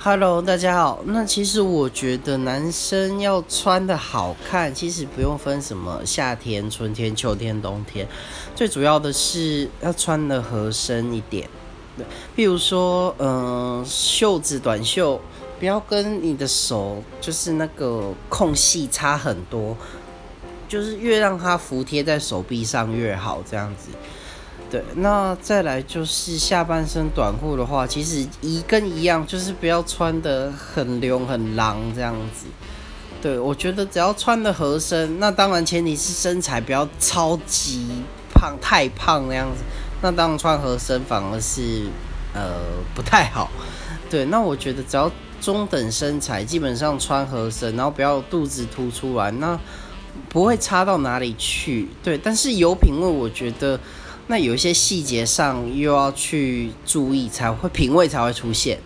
Hello，大家好。那其实我觉得男生要穿的好看，其实不用分什么夏天、春天、秋天、冬天，最主要的是要穿的合身一点。对，比如说，嗯，袖子短袖，不要跟你的手就是那个空隙差很多，就是越让它服贴在手臂上越好，这样子。对，那再来就是下半身短裤的话，其实一跟一样，就是不要穿的很流很狼这样子。对，我觉得只要穿的合身，那当然前提是身材不要超级胖、太胖那样子。那当然穿合身反而是呃不太好。对，那我觉得只要中等身材，基本上穿合身，然后不要肚子凸出来，那不会差到哪里去。对，但是有品味，我觉得。那有一些细节上又要去注意，才会品味才会出现。